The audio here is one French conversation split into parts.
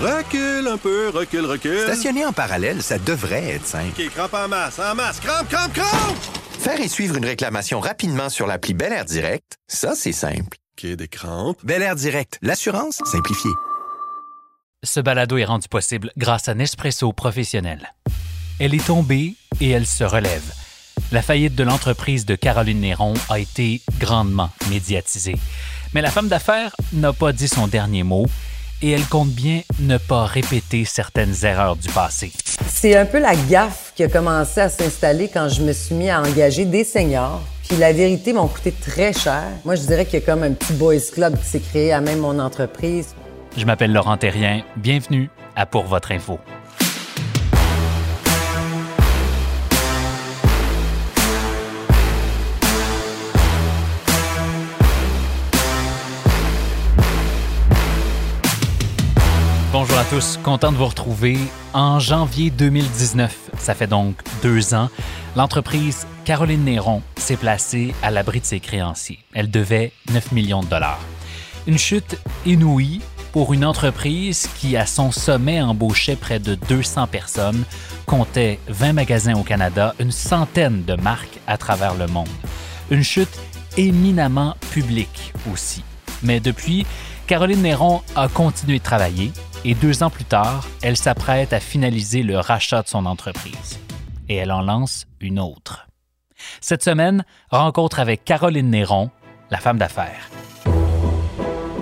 Recule un peu, recule, recule. Stationner en parallèle, ça devrait être simple. OK, crampe en masse, en masse, crampe, crampe, crampe! Faire et suivre une réclamation rapidement sur l'appli Bel Air Direct, ça, c'est simple. OK, des crampes. Bel Air Direct, l'assurance simplifiée. Ce balado est rendu possible grâce à Nespresso Professionnel. Elle est tombée et elle se relève. La faillite de l'entreprise de Caroline Néron a été grandement médiatisée. Mais la femme d'affaires n'a pas dit son dernier mot et elle compte bien ne pas répéter certaines erreurs du passé. C'est un peu la gaffe qui a commencé à s'installer quand je me suis mis à engager des seniors. Puis la vérité m'ont coûté très cher. Moi, je dirais qu'il y a comme un petit boys club qui s'est créé à même mon entreprise. Je m'appelle Laurent Terrien. Bienvenue à Pour votre info. Bonjour à tous, content de vous retrouver. En janvier 2019, ça fait donc deux ans, l'entreprise Caroline Néron s'est placée à l'abri de ses créanciers. Elle devait 9 millions de dollars. Une chute inouïe pour une entreprise qui, à son sommet, embauchait près de 200 personnes, comptait 20 magasins au Canada, une centaine de marques à travers le monde. Une chute éminemment publique aussi. Mais depuis, Caroline Néron a continué de travailler et deux ans plus tard, elle s'apprête à finaliser le rachat de son entreprise. Et elle en lance une autre. Cette semaine, rencontre avec Caroline Néron, la femme d'affaires.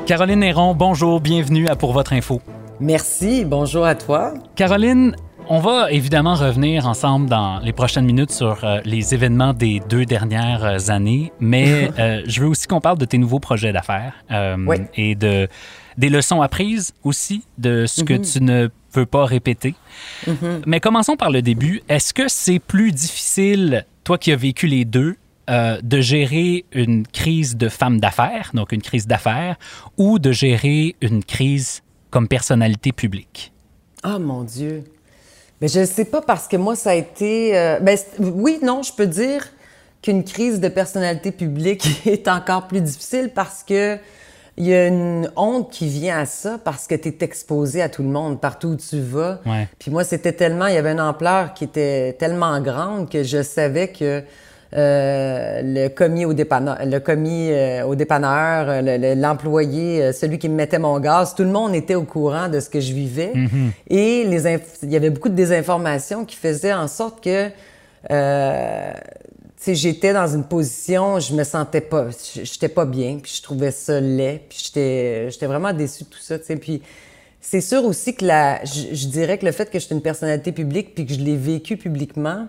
Caroline Néron, bonjour, bienvenue à Pour votre info. Merci, bonjour à toi. Caroline, on va évidemment revenir ensemble dans les prochaines minutes sur euh, les événements des deux dernières euh, années, mais euh, je veux aussi qu'on parle de tes nouveaux projets d'affaires Oui. et de des leçons apprises aussi de ce que tu ne veux pas répéter. Mais commençons par le début. Est-ce que c'est plus difficile, toi qui as vécu les deux, euh, de gérer une crise de femme d'affaires, donc une crise d'affaires, ou de gérer une crise comme personnalité publique? Ah mon Dieu. Mais je ne sais pas parce que moi, ça a été. euh, ben, oui, non, je peux dire qu'une crise de personnalité publique est encore plus difficile parce que il y a une honte qui vient à ça parce que tu es exposé à tout le monde, partout où tu vas. Ouais. Puis moi, c'était tellement, il y avait une ampleur qui était tellement grande que je savais que euh, le commis au dépanneur, le commis euh, au dépanneur, euh, le- le- l'employé, euh, celui qui me mettait mon gaz, tout le monde était au courant de ce que je vivais. Et les il y avait beaucoup de désinformation qui faisaient en sorte que euh, j'étais dans une position, je me sentais pas, j'étais pas bien, puis je trouvais ça laid, puis j'étais, j'étais vraiment déçue de tout ça, tu. Puis c'est sûr aussi que la, je, je dirais que le fait que j'étais une personnalité publique, puis que je l'ai vécu publiquement,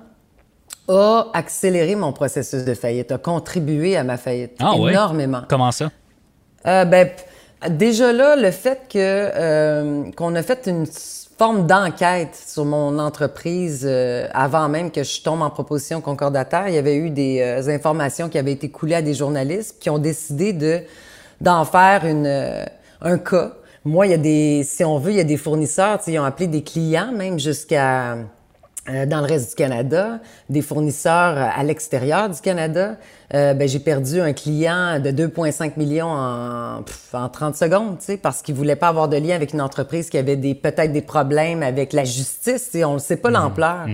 a accéléré mon processus de faillite, a contribué à ma faillite Ah énormément. Comment ça? Euh, ben, déjà là, le fait que euh, qu'on a fait une forme d'enquête sur mon entreprise euh, avant même que je tombe en proposition concordataire, il y avait eu des euh, informations qui avaient été coulées à des journalistes qui ont décidé de d'en faire une euh, un cas. Moi, il y a des, si on veut, il y a des fournisseurs, ils ont appelé des clients même jusqu'à dans le reste du Canada, des fournisseurs euh, à l'extérieur du Canada. Euh, ben, j'ai perdu un client de 2,5 millions en, pff, en 30 secondes, tu sais, parce qu'il voulait pas avoir de lien avec une entreprise qui avait des peut-être des problèmes avec la justice. Tu sais, on ne sait pas l'ampleur.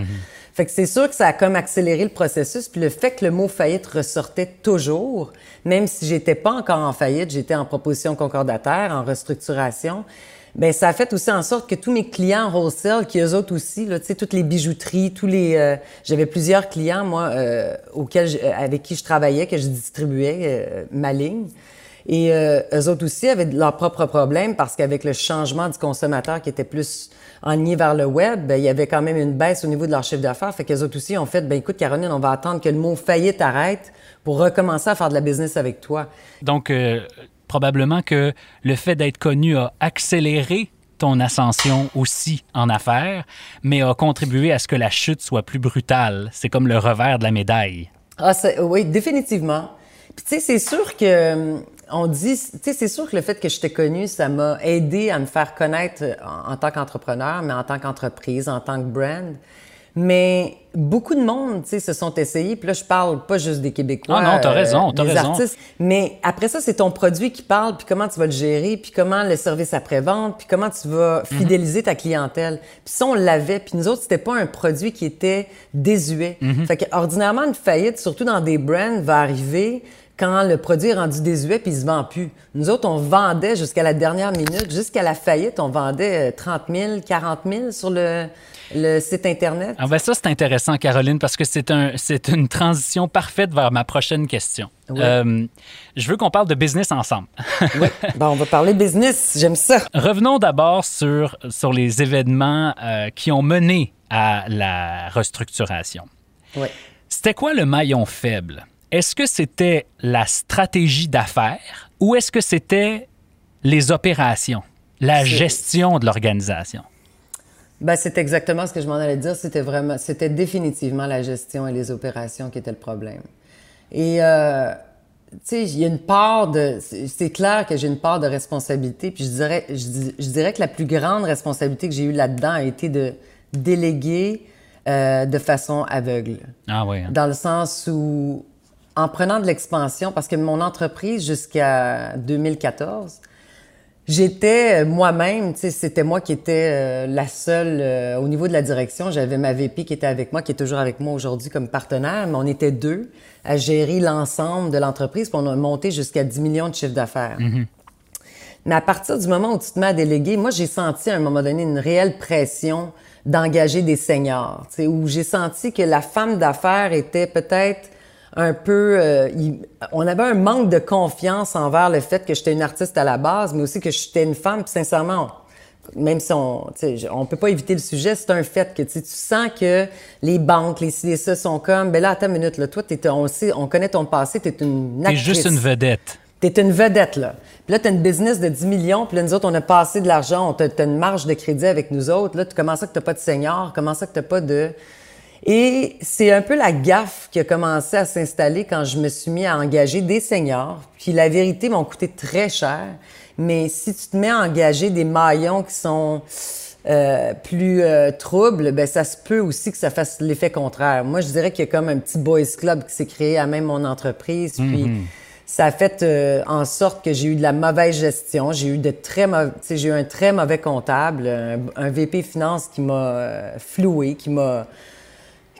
Fait que c'est sûr que ça a comme accéléré le processus. Puis le fait que le mot faillite ressortait toujours, même si j'étais pas encore en faillite, j'étais en proposition concordataire, en restructuration. Ben ça a fait aussi en sorte que tous mes clients wholesale, qui eux autres aussi, là, tu sais, toutes les bijouteries, tous les, euh, j'avais plusieurs clients moi euh, auxquels, je- euh, avec qui je travaillais, que je distribuais euh, ma ligne. Et euh, eux autres aussi avaient leurs propres problèmes parce qu'avec le changement du consommateur qui était plus enligné vers le web, ben, il y avait quand même une baisse au niveau de leur chiffre d'affaires. Fait qu'eux autres aussi ont fait, ben écoute Caroline, on va attendre que le mot faillite arrête pour recommencer à faire de la business avec toi. Donc, euh, probablement que le fait d'être connu a accéléré ton ascension aussi en affaires, mais a contribué à ce que la chute soit plus brutale. C'est comme le revers de la médaille. Ah, oui, définitivement. Puis tu sais, c'est sûr que euh, on dit, tu sais, c'est sûr que le fait que je t'ai connu, ça m'a aidé à me faire connaître en tant qu'entrepreneur, mais en tant qu'entreprise, en tant que brand. Mais beaucoup de monde, tu sais, se sont essayés. Puis là, je parle pas juste des Québécois. Ah non, t'as raison, t'as raison. artistes. Mais après ça, c'est ton produit qui parle, puis comment tu vas le gérer, puis comment le service après-vente, puis comment tu vas Mhm. fidéliser ta clientèle. Puis ça, on l'avait. Puis nous autres, c'était pas un produit qui était désuet. Mhm. Fait que, ordinairement, une faillite, surtout dans des brands, va arriver quand le produit est rendu désuet puis il se vend plus. Nous autres, on vendait jusqu'à la dernière minute, jusqu'à la faillite, on vendait euh, 30 000, 40 000 sur le, le site Internet. Ah ben ça, c'est intéressant, Caroline, parce que c'est un, c'est une transition parfaite vers ma prochaine question. Oui. Euh, je veux qu'on parle de business ensemble. Oui. Bon, on va parler business. J'aime ça. Revenons d'abord sur, sur les événements euh, qui ont mené à la restructuration. Oui. C'était quoi le maillon faible? Est-ce que c'était la stratégie d'affaires ou est-ce que c'était les opérations, la gestion de l'organisation? Ben, c'est exactement ce que je m'en allais dire. C'était vraiment, c'était définitivement la gestion et les opérations qui étaient le problème. Et, euh, tu sais, il y a une part de, c'est clair que j'ai une part de responsabilité. Puis je dirais, je dirais que la plus grande responsabilité que j'ai eue là-dedans a été de déléguer euh, de façon aveugle. Ah oui. hein. Dans le sens où, en prenant de l'expansion, parce que mon entreprise jusqu'à 2014, j'étais euh, moi-même, c'était moi qui étais euh, la seule euh, au niveau de la direction. J'avais ma VP qui était avec moi, qui est toujours avec moi aujourd'hui comme partenaire, mais on était deux à gérer l'ensemble de l'entreprise, puis on a monté jusqu'à 10 millions de chiffre d'affaires. Mais à partir du moment où tu te mets à déléguer, moi, j'ai senti à un moment donné une réelle pression d'engager des seniors, où j'ai senti que la femme d'affaires était peut-être un peu... euh, il- on avait un manque de confiance envers le fait que j'étais une artiste à la base, mais aussi que j'étais une femme, puis sincèrement... même si on, on peut pas éviter le sujet, c'est un fait que tu sens que les banques, les ci, les ça sont comme, ben là, attends une minute, là, toi, t'es, on sait, on connaît ton passé, t'es une T'es actrice. juste une vedette. T'es une vedette, là. Puis là, t'as une business de 10 millions, puis là, nous autres, on a passé de l'argent, t'as une marge de crédit avec nous autres. Là, tu comment ça que t'as pas de senior? Comment ça que t'as pas de... Et c'est un peu la gaffe qui a commencé à s'installer quand je me suis mis à engager des seniors. Puis la vérité m'ont coûté très cher. Mais si tu te mets à engager des maillons qui sont euh, plus euh, troubles, ben ça se peut aussi que ça fasse l'effet contraire. Moi, je dirais qu'il y a comme un petit boys club qui s'est créé à même mon entreprise. Puis ça a fait euh, en sorte que j'ai eu de la mauvaise gestion. J'ai eu de très j'ai eu un très mauvais comptable, un, un VP finance qui m'a euh, floué, qui m'a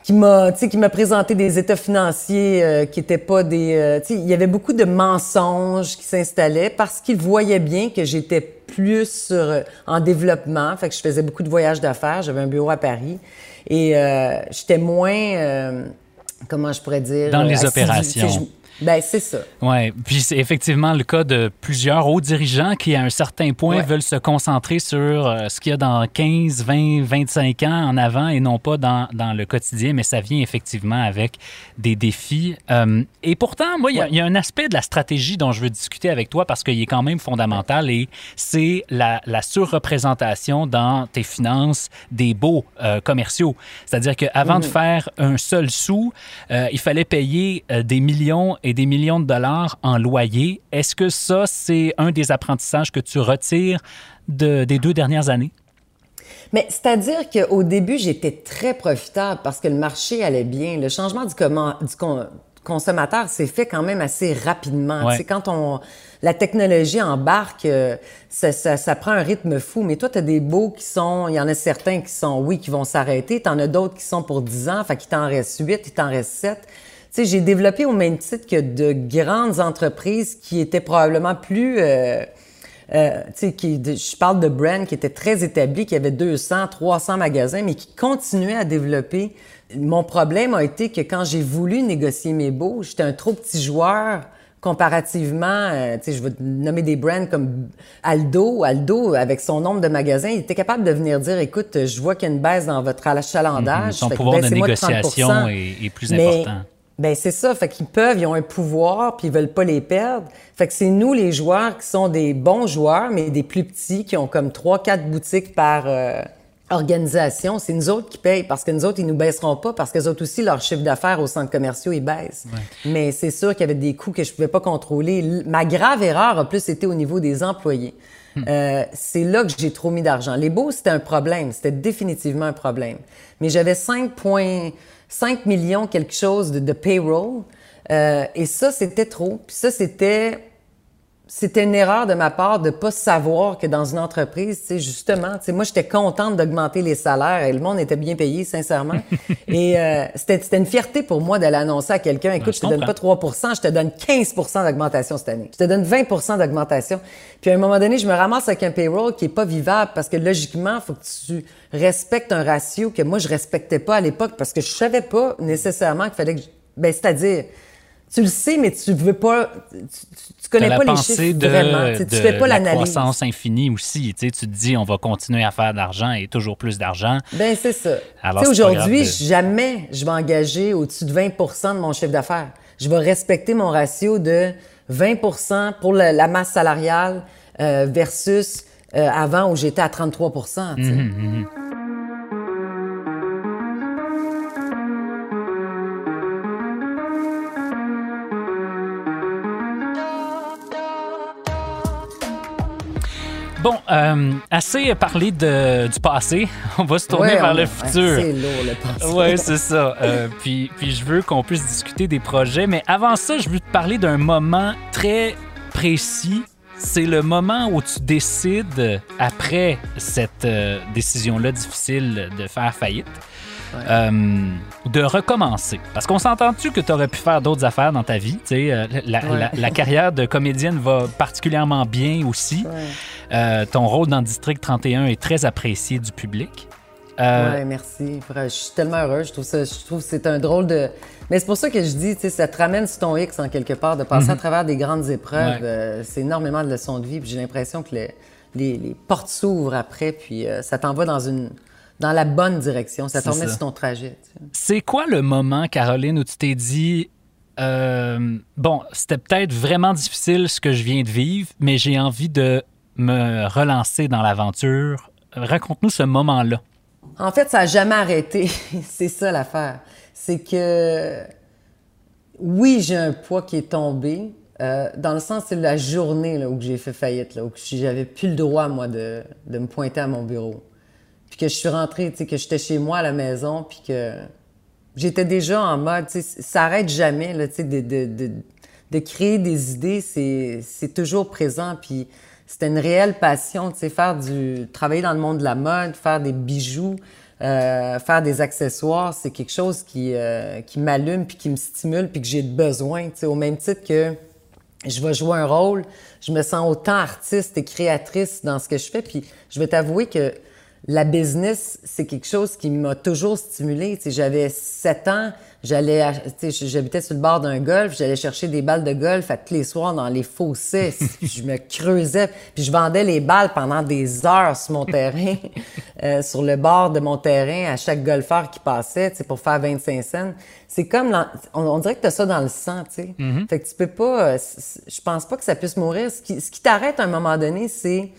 qui m'a tu sais qui m'a présenté des états financiers euh, qui étaient pas des euh, tu sais il y avait beaucoup de mensonges qui s'installaient parce qu'il voyait bien que j'étais plus sur, euh, en développement fait que je faisais beaucoup de voyages d'affaires j'avais un bureau à Paris et euh, j'étais moins euh, comment je pourrais dire Dans les assidue. opérations. Ben c'est ça Oui, puis c'est effectivement le cas de plusieurs hauts dirigeants qui, à un certain point, Ouais. veulent se concentrer sur euh, ce qu'il y a dans 15, 20, 25 ans en avant et non pas dans, dans le quotidien, mais ça vient effectivement avec des défis. Euh, et pourtant, moi, il y a- Ouais. il y, a un aspect de la stratégie dont je veux discuter avec toi parce qu'il est quand même fondamental et c'est la, la surreprésentation dans tes finances des baux euh, commerciaux. C'est-à-dire qu'avant de faire un seul sou, euh, il fallait payer des millions et des millions de dollars en loyer. Est-ce que ça, c'est un des apprentissages que tu retires de- des deux dernières années? Mais c'est-à-dire qu'au début, j'étais très profitable parce que le marché allait bien. Le changement du, commen- du con- consommateur s'est fait quand même assez rapidement. Ouais. Tu sais, quand on, la technologie embarque, euh, ça, ça, ça prend un rythme fou. Mais toi, tu as des beaux qui sont, il y en a certains qui sont, oui, qui vont s'arrêter. Tu en as d'autres qui sont pour 10 ans, fait qu'il t'en reste 8, il t'en reste 7. Sais, j'ai développé au même titre que de grandes entreprises qui étaient probablement plus... euh, euh, qui, de- je parle de brand qui était très établi, qui avait 200, 300 magasins, mais qui continuait à développer. Mon problème a été que quand j'ai voulu négocier mes baux, j'étais un trop petit joueur comparativement, euh, je vais nommer des brands comme Aldo. Aldo, avec son nombre de magasins, il était capable de venir dire, écoute, je vois qu'il y a une baisse dans votre achalandage. Mhm. Son pouvoir de baissez-moi négociation 30%. est, est plus Mais- important. Ben c'est ça, fait qu'ils peuvent, ils ont un pouvoir, puis ils veulent pas les perdre. Fait que c'est nous les joueurs qui sont des bons joueurs, mais des plus petits qui ont comme trois, quatre boutiques par euh, organisation. C'est nous autres qui payent parce que nous autres ils nous baisseront pas parce que les autres aussi leur chiffre d'affaires aux centres commerciaux ils baissent. Mais c'est sûr qu'il y avait des coûts que je pouvais pas contrôler. Ma grave erreur a plus été au niveau des employés. Euh, c'est là que j'ai trop mis d'argent. Les beaux, c'était un problème. C'était définitivement un problème. Mais j'avais 5,5 millions quelque chose de, de payroll. Euh, et ça, c'était trop. Puis ça, c'était c'était une erreur de ma part de pas savoir que dans une entreprise, tu sais, justement, tu sais, moi, j'étais contente d'augmenter les salaires et le monde était bien payé, sincèrement. et euh, c'était, c'était une fierté pour moi de l'annoncer à quelqu'un. Écoute, je, te donne pas 3% je te donne 15% d'augmentation cette année. Je te donne 20% d'augmentation. Puis à un moment donné, je me ramasse avec un payroll qui est pas vivable parce que logiquement, il faut que tu respectes un ratio que moi, je respectais pas à l'époque parce que je savais pas nécessairement qu'il fallait que... Ben, c'est-à-dire tu le sais, mais tu veux pas, tu, tu connais pas les chiffres de, vraiment. Tu, de fais pas la l'analyse. croissance infinie aussi. Tu, sais, tu te dis, on va continuer à faire d'argent et toujours plus d'argent. Ben c'est ça. Alors, Tu aujourd'hui, de- jamais je vais engager au-dessus de 20 de mon chiffre d'affaires. Je vais respecter mon ratio de 20% pour la, la masse salariale euh, versus euh, avant où j'étais à 33 tu sais. Bon, euh, assez parlé de, du passé. On va se tourner Ouais, vers on- le futur. c'est lourd, le passé. Oui, c'est ça. Euh, puis, puis je veux qu'on puisse discuter des projets. Mais avant ça, je veux te parler d'un moment très précis. C'est le moment où tu décides, après cette euh, décision-là difficile de faire faillite, euh, de recommencer. Parce qu'on s'entend-tu que tu aurais pu faire d'autres affaires dans ta vie? euh, la, Ouais. la- la carrière de comédienne va particulièrement bien aussi. Ouais. Euh, ton rôle dans District 31 est très apprécié du public. Ouais, merci. Je suis tellement heureuse. Je trouve ça, je trouve que c'est un drôle de. Mais c'est pour ça que je dis, tu sais, ça te ramène sur ton X en quelque part, de passer à travers des grandes épreuves. C'est énormément de leçons de vie. J'ai l'impression que les, les, les portes s'ouvrent après, puis ça t'envoie dans une dans la bonne direction. Ça t'emmène sur ton trajet. tu sais. C'est quoi le moment, Caroline, où tu t'es dit euh, bon, c'était peut-être vraiment difficile ce que je viens de vivre, mais j'ai envie de me relancer dans l'aventure. Raconte-nous ce moment-là. En fait, ça n'a jamais arrêté. c'est ça l'affaire. C'est que oui, j'ai un poids qui est tombé. euh, dans le sens, c'est la journée là, où j'ai fait faillite, là, où j'avais plus le droit, moi, de, de me pointer à mon bureau. Puis que je suis rentrée, tu sais, que j'étais chez moi à la maison, puis que j'étais déjà en mode, tu sais, ça arrête jamais, là, tu sais, de, de, de, créer des idées, c'est c'est toujours présent, puis c'était une réelle passion, tu sais, faire du... travailler dans le monde de la mode, faire des bijoux, euh, faire des accessoires, c'est quelque chose qui, euh, qui m'allume, puis qui me stimule, puis que j'ai besoin, tu sais, au même titre que je vais jouer un rôle, je me sens autant artiste et créatrice dans ce que je fais. Puis je vais t'avouer que la business, c'est quelque chose qui m'a toujours stimulée. Tu sais, j'avais 7 ans, j'allais, ach- tu sais, j'habitais sur le bord d'un golf, j'allais chercher des balles de golf à tous les soirs dans les fossés. Je me creusais, puis je vendais les balles pendant des heures sur mon terrain, euh, sur le bord de mon terrain à chaque golfeur qui passait, tu sais, pour faire 25 cents. C'est comme, on, on dirait que tu as ça dans le sang, tu sais. Fait que tu peux pas, euh, je pense pas que ça puisse mourir. Ce qui, ce qui t'arrête à un moment donné, c'est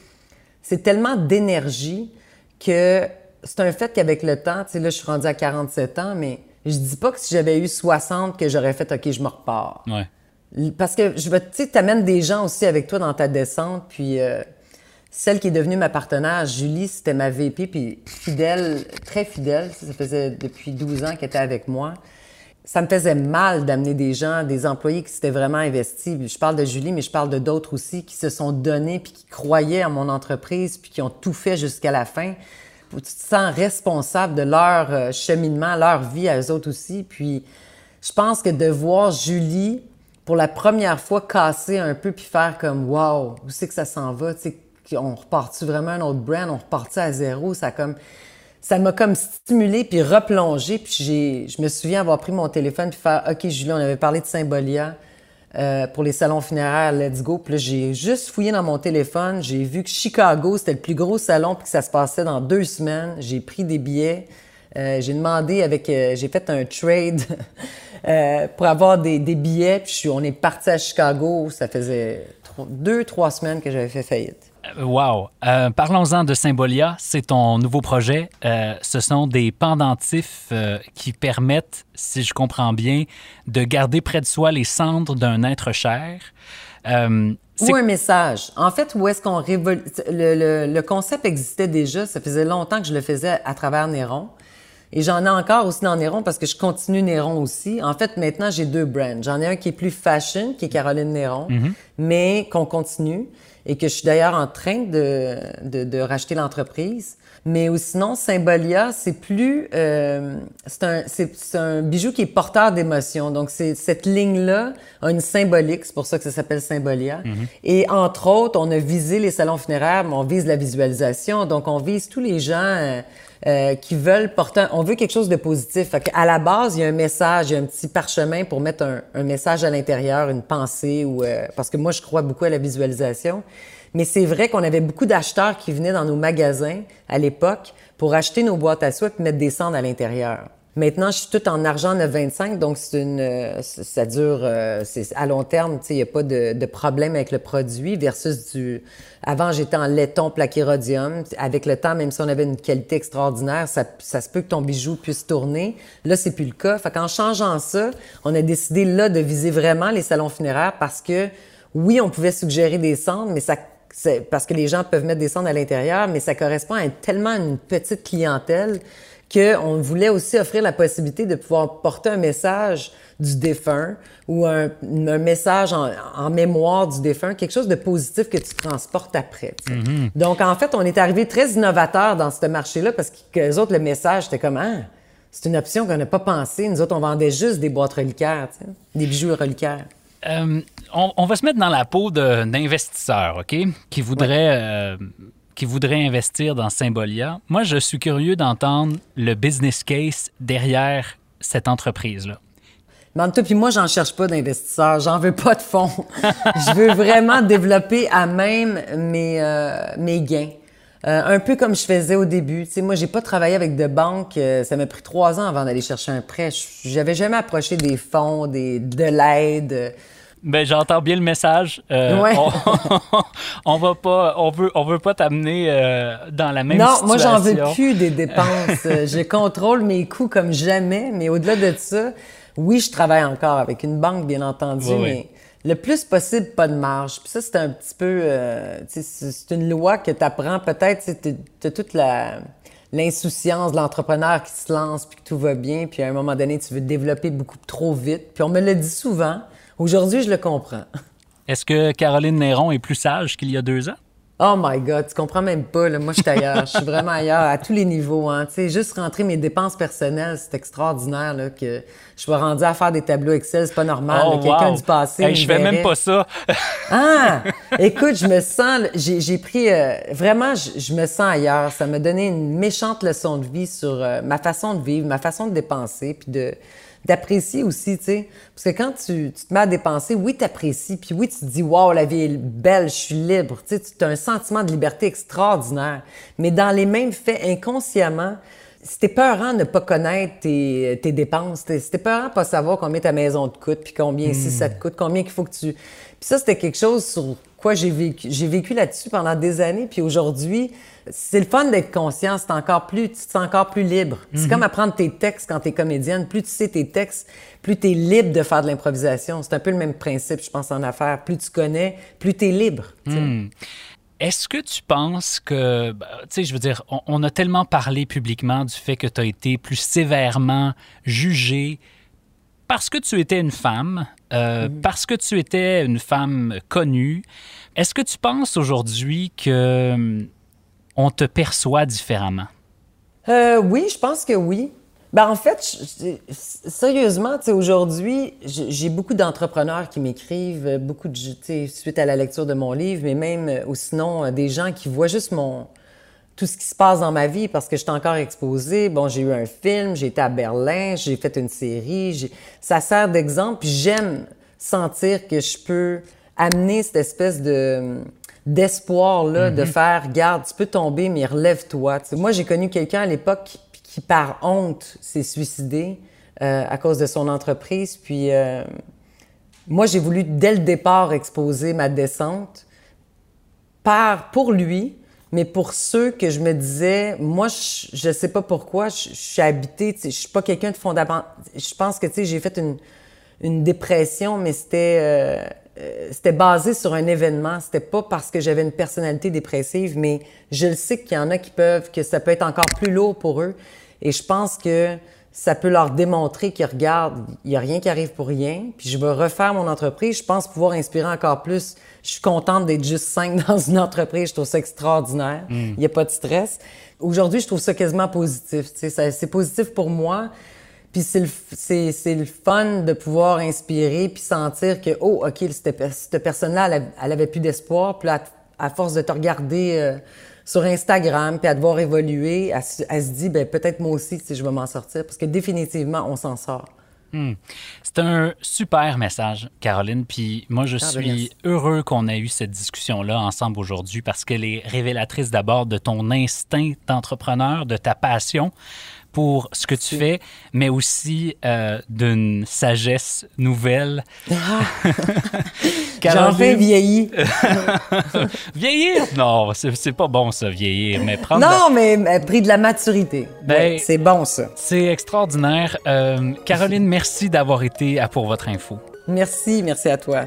c'est tellement d'énergie que c'est un fait qu'avec le temps, tu sais, là, je suis rendue à 47 ans, mais je dis pas que si j'avais eu 60, que j'aurais fait, OK, je me repars. Ouais. Parce que je veux, tu sais, t'amènes des gens aussi avec toi dans ta descente, puis euh, celle qui est devenue ma partenaire, Julie, c'était ma VP, puis fidèle, très fidèle, ça faisait depuis 12 ans qu'elle était avec moi. Ça me faisait mal d'amener des gens, des employés qui s'étaient vraiment investis. Je parle de Julie, mais je parle de d'autres aussi qui se sont donnés, puis qui croyaient en mon entreprise, puis qui ont tout fait jusqu'à la fin. Tu te sens responsable de leur euh, cheminement, leur vie à eux autres aussi. Puis je pense que de voir Julie pour la première fois casser un peu puis faire comme wow, où c'est que ça s'en va, tu sais, on repart-tu vraiment un autre brand, on repart à zéro, ça comme ça m'a comme stimulé puis replongé puis j'ai je me souviens avoir pris mon téléphone puis faire OK Julie, on avait parlé de Symbolia euh, pour les salons funéraires Let's Go. Puis là, j'ai juste fouillé dans mon téléphone, j'ai vu que Chicago, c'était le plus gros salon puis que ça se passait dans deux semaines. J'ai pris des billets. Euh, j'ai demandé avec, euh, j'ai fait un trade euh, pour avoir des, des billets. Puis je suis- on est parti à Chicago. Ça faisait deux, trois semaines que j'avais fait faillite. Euh, Wow. Euh, Parlons-en de Symbolia. C'est ton nouveau projet. Euh, ce sont des pendentifs euh, qui permettent, si je comprends bien, de garder près de soi les cendres d'un être cher. Ou un message. En fait, où est-ce qu'on révol... le, le, le concept existait déjà. Ça faisait longtemps que je le faisais à travers Néron. Et j'en ai encore aussi dans Néron parce que je continue Néron aussi. En fait, maintenant, j'ai deux brands. J'en ai un qui est plus fashion, qui est Caroline Néron, mais qu'on continue et que je suis d'ailleurs en train de, de, de racheter l'entreprise. Mais ou sinon, Symbolia, c'est plus... euh, c'est un, un bijou qui est porteur d'émotions. Donc, c'est, cette ligne-là a une symbolique. C'est pour ça que ça s'appelle Symbolia. Et entre autres, on a visé les salons funéraires, mais on vise la visualisation. Donc, on vise tous les gens... euh, euh, qui veulent porter, un- on veut quelque chose de positif. Fait à la base, il y a un message, il y a un petit parchemin pour mettre un, un message à l'intérieur, une pensée ou euh, parce que moi je crois beaucoup à la visualisation. Mais c'est vrai qu'on avait beaucoup d'acheteurs qui venaient dans nos magasins à l'époque pour acheter nos boîtes à soie et mettre des cendres à l'intérieur. Maintenant, je suis tout en argent 9,25, donc c'est une, euh, ça dure, euh, c'est à long terme, tu sais, il n'y a pas de, de problème avec le produit versus du. Avant, j'étais en laiton plaqué rhodium. Avec le temps, même si on avait une qualité extraordinaire, ça, ça se peut que ton bijou puisse tourner. Là, c'est plus le cas. Fait qu'en changeant ça, on a décidé là de viser vraiment les salons funéraires parce que oui, on pouvait suggérer des cendres, mais ça parce que les gens peuvent mettre des cendres à l'intérieur, mais ça correspond à tellement une petite clientèle qu'on voulait aussi offrir la possibilité de pouvoir porter un message du défunt ou un, un message en, en mémoire du défunt, quelque chose de positif que tu transportes après. sais. Donc, en fait, on est arrivé très innovateur dans ce marché-là parce que les autres, le message, c'était comme, ah, c'est une option qu'on n'a pas pensé. Nous autres, on vendait juste des boîtes reliquaires, des bijoux reliquaires. Euh, on, on va se mettre dans la peau d'investisseurs, OK, qui voudraient, euh, qui voudraient investir dans Symbolia. Moi, je suis curieux d'entendre le business case derrière cette entreprise-là. Tout cas, puis moi, j'en cherche pas d'investisseurs, j'en veux pas de fonds. je veux vraiment développer à même mes, euh, mes gains. Euh, un peu comme je faisais au début. Tu sais, moi, j'ai pas travaillé avec de banques. euh, ça m'a pris trois ans avant d'aller chercher un prêt. J'avais jamais approché des fonds, des, de l'aide. Ben, j'entends bien le message. Euh, Ouais. on, on va pas, on veut, on veut pas t'amener euh, dans la même non, situation. moi, j'en veux plus des dépenses. Je contrôle mes coûts comme jamais. Mais au-delà de ça, oui, je travaille encore avec une banque, bien entendu, Oui, oui. mais le plus possible, pas de marge. Puis ça, c'est un petit peu... euh, c'est une loi que tu apprends peut-être. Tu as toute la l'insouciance de l'entrepreneur qui se lance puis que tout va bien puis à un moment donné tu veux développer beaucoup trop vite puis on me le dit souvent aujourd'hui je le comprends Est-ce que Caroline Néron est plus sage qu'il y a deux ans? Oh my God, tu comprends même pas. Là. Moi, je suis ailleurs. Je suis vraiment ailleurs à tous les niveaux. Hein. Tu sais, juste rentrer mes dépenses personnelles, c'est extraordinaire là, que je sois rendu à faire des tableaux Excel. C'est pas normal. Oh, Quelqu'un wow. du passé. Hey, je fais même pas ça. Ah! Écoute, je me sens... J'ai j'ai pris... euh, vraiment, je, je me sens ailleurs. Ça m'a donné une méchante leçon de vie sur euh, ma façon de vivre, ma façon de dépenser, puis de d'apprécier aussi, tu sais. Parce que quand tu, tu te mets à dépenser, oui, t'apprécies, puis oui, tu te dis « Wow, la vie est belle, je suis libre », tu sais, tu as un sentiment de liberté extraordinaire. Mais dans les mêmes faits, inconsciemment, c'était peurant de ne pas connaître tes, tes dépenses. C'était peurant de pas savoir combien ta maison te coûte, puis combien ici ça te coûte, combien qu'il faut que tu... Puis ça, c'était quelque chose sur quoi j'ai vécu. J'ai vécu là-dessus pendant des années, puis aujourd'hui, c'est le fun d'être conscient. C'est encore plus... Tu te sens encore plus libre. C'est comme apprendre tes textes quand tu es comédienne. Plus tu sais tes textes, plus tu es libre de faire de l'improvisation. C'est un peu le même principe, je pense, en affaires. Plus tu connais, plus tu es libre. sais. Est-ce que tu penses que, ben, tu sais, je veux dire, on, on a tellement parlé publiquement du fait que tu as été plus sévèrement jugée parce que tu étais une femme, euh, parce que tu étais une femme connue. Est-ce que tu penses aujourd'hui que hum, on te perçoit différemment? Euh, oui, je pense que oui. Ben, en fait, je- je- sérieusement, aujourd'hui, j'ai beaucoup d'entrepreneurs qui m'écrivent, euh, beaucoup de, suite à la lecture de mon livre, mais même, euh, ou sinon, euh, des gens qui voient juste mon, tout ce qui se passe dans ma vie parce que je suis encore exposée. Bon, j'ai eu un film, j'ai été à Berlin, j'ai fait une série. Ça sert d'exemple. Puis j'aime sentir que je peux amener cette espèce de d'espoir-là, de faire, garde, tu peux tomber, mais relève-toi. Moi, j'ai connu quelqu'un à l'époque qui, par honte, s'est suicidé euh, à cause de son entreprise. Puis euh, moi, j'ai voulu, dès le départ, exposer ma descente par, pour lui, mais pour ceux que je me disais, moi, je, je sais pas pourquoi, je, suis habitée, je suis pas quelqu'un de fondamental. Je pense que, j'ai fait une, une dépression, mais c'était, euh, c'était basé sur un événement. C'était pas parce que j'avais une personnalité dépressive, mais je le sais qu'il y en a qui peuvent, que ça peut être encore plus lourd pour eux. Et je pense que ça peut leur démontrer qu'ils regardent, il n'y a rien qui arrive pour rien. Puis je vais refaire mon entreprise. Je pense pouvoir inspirer encore plus. Je suis contente d'être juste cinq dans une entreprise. Je trouve ça extraordinaire. Il n'y a pas de stress. Aujourd'hui, je trouve ça quasiment positif. C'est positif pour moi. Puis c'est le, c'est, c'est le fun de pouvoir inspirer puis sentir que, oh, OK, cette, cette personne-là, elle, elle, avait plus d'espoir. Puis à, à, force de te regarder euh, sur Instagram puis à devoir évoluer, elle, elle se dit, ben peut-être moi aussi, si je vais m'en sortir. Parce que définitivement, on s'en sort. Hmm. C'est un super message, Caroline. Puis moi, je ah, ben, suis heureux qu'on ait eu cette discussion-là ensemble aujourd'hui parce qu'elle est révélatrice d'abord de ton instinct d'entrepreneur, de ta passion pour ce que tu fais, mais aussi euh, d'une sagesse nouvelle. Ah. J'en fais vieillir. vieillir? Non, c'est pas bon ça, vieillir. Mais prendre non, mais, mais pris de la maturité. Ben, c'est bon ça. C'est extraordinaire. Euh, Caroline, merci d'avoir été à Pour Votre Info. Merci, merci à toi.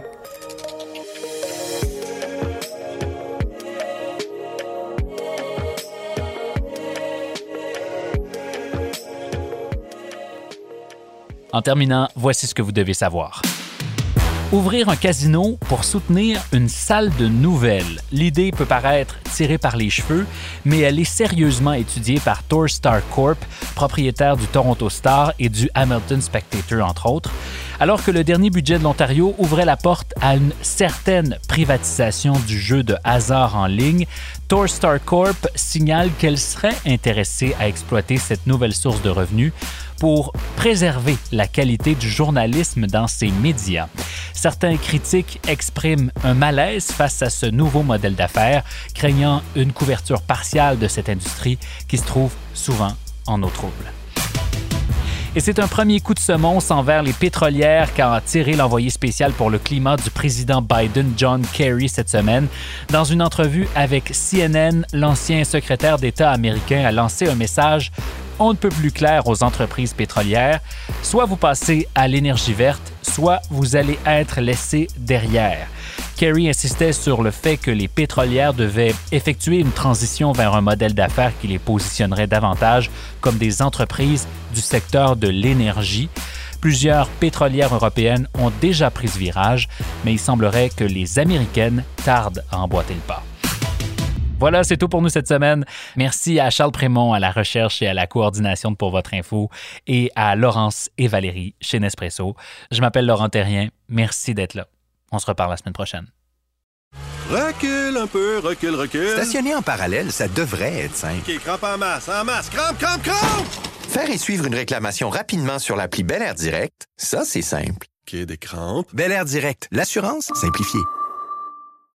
En terminant, voici ce que vous devez savoir. Ouvrir un casino pour soutenir une salle de nouvelles. L'idée peut paraître tirée par les cheveux, mais elle est sérieusement étudiée par Torstar Corp, propriétaire du Toronto Star et du Hamilton Spectator, entre autres. Alors que le dernier budget de l'Ontario ouvrait la porte à une certaine privatisation du jeu de hasard en ligne, Torstar Corp signale qu'elle serait intéressée à exploiter cette nouvelle source de revenus pour préserver la qualité du journalisme dans ces médias. Certains critiques expriment un malaise face à ce nouveau modèle d'affaires, craignant une couverture partiale de cette industrie qui se trouve souvent en eau trouble. Et c'est un premier coup de semonce envers les pétrolières qu'a tiré l'envoyé spécial pour le climat du président Biden, John Kerry, cette semaine. Dans une entrevue avec CNN, l'ancien secrétaire d'État américain a lancé un message on ne peut plus clair aux entreprises pétrolières. Soit vous passez à l'énergie verte, soit vous allez être laissé derrière. Kerry insistait sur le fait que les pétrolières devaient effectuer une transition vers un modèle d'affaires qui les positionnerait davantage comme des entreprises du secteur de l'énergie. Plusieurs pétrolières européennes ont déjà pris ce virage, mais il semblerait que les Américaines tardent à emboîter le pas. Voilà, c'est tout pour nous cette semaine. Merci à Charles Prémont à la recherche et à la coordination pour votre info et à Laurence et Valérie chez Nespresso. Je m'appelle Laurent Terrien. Merci d'être là. On se reparle la semaine prochaine. Recule un peu, recule, recule. Stationner en parallèle, ça devrait être simple. OK, crampe en masse, en masse, crampe, crampe, crampe! Faire et suivre une réclamation rapidement sur l'appli Bel Air Direct, ça, c'est simple. OK, des crampes. Bel Air Direct, l'assurance simplifiée.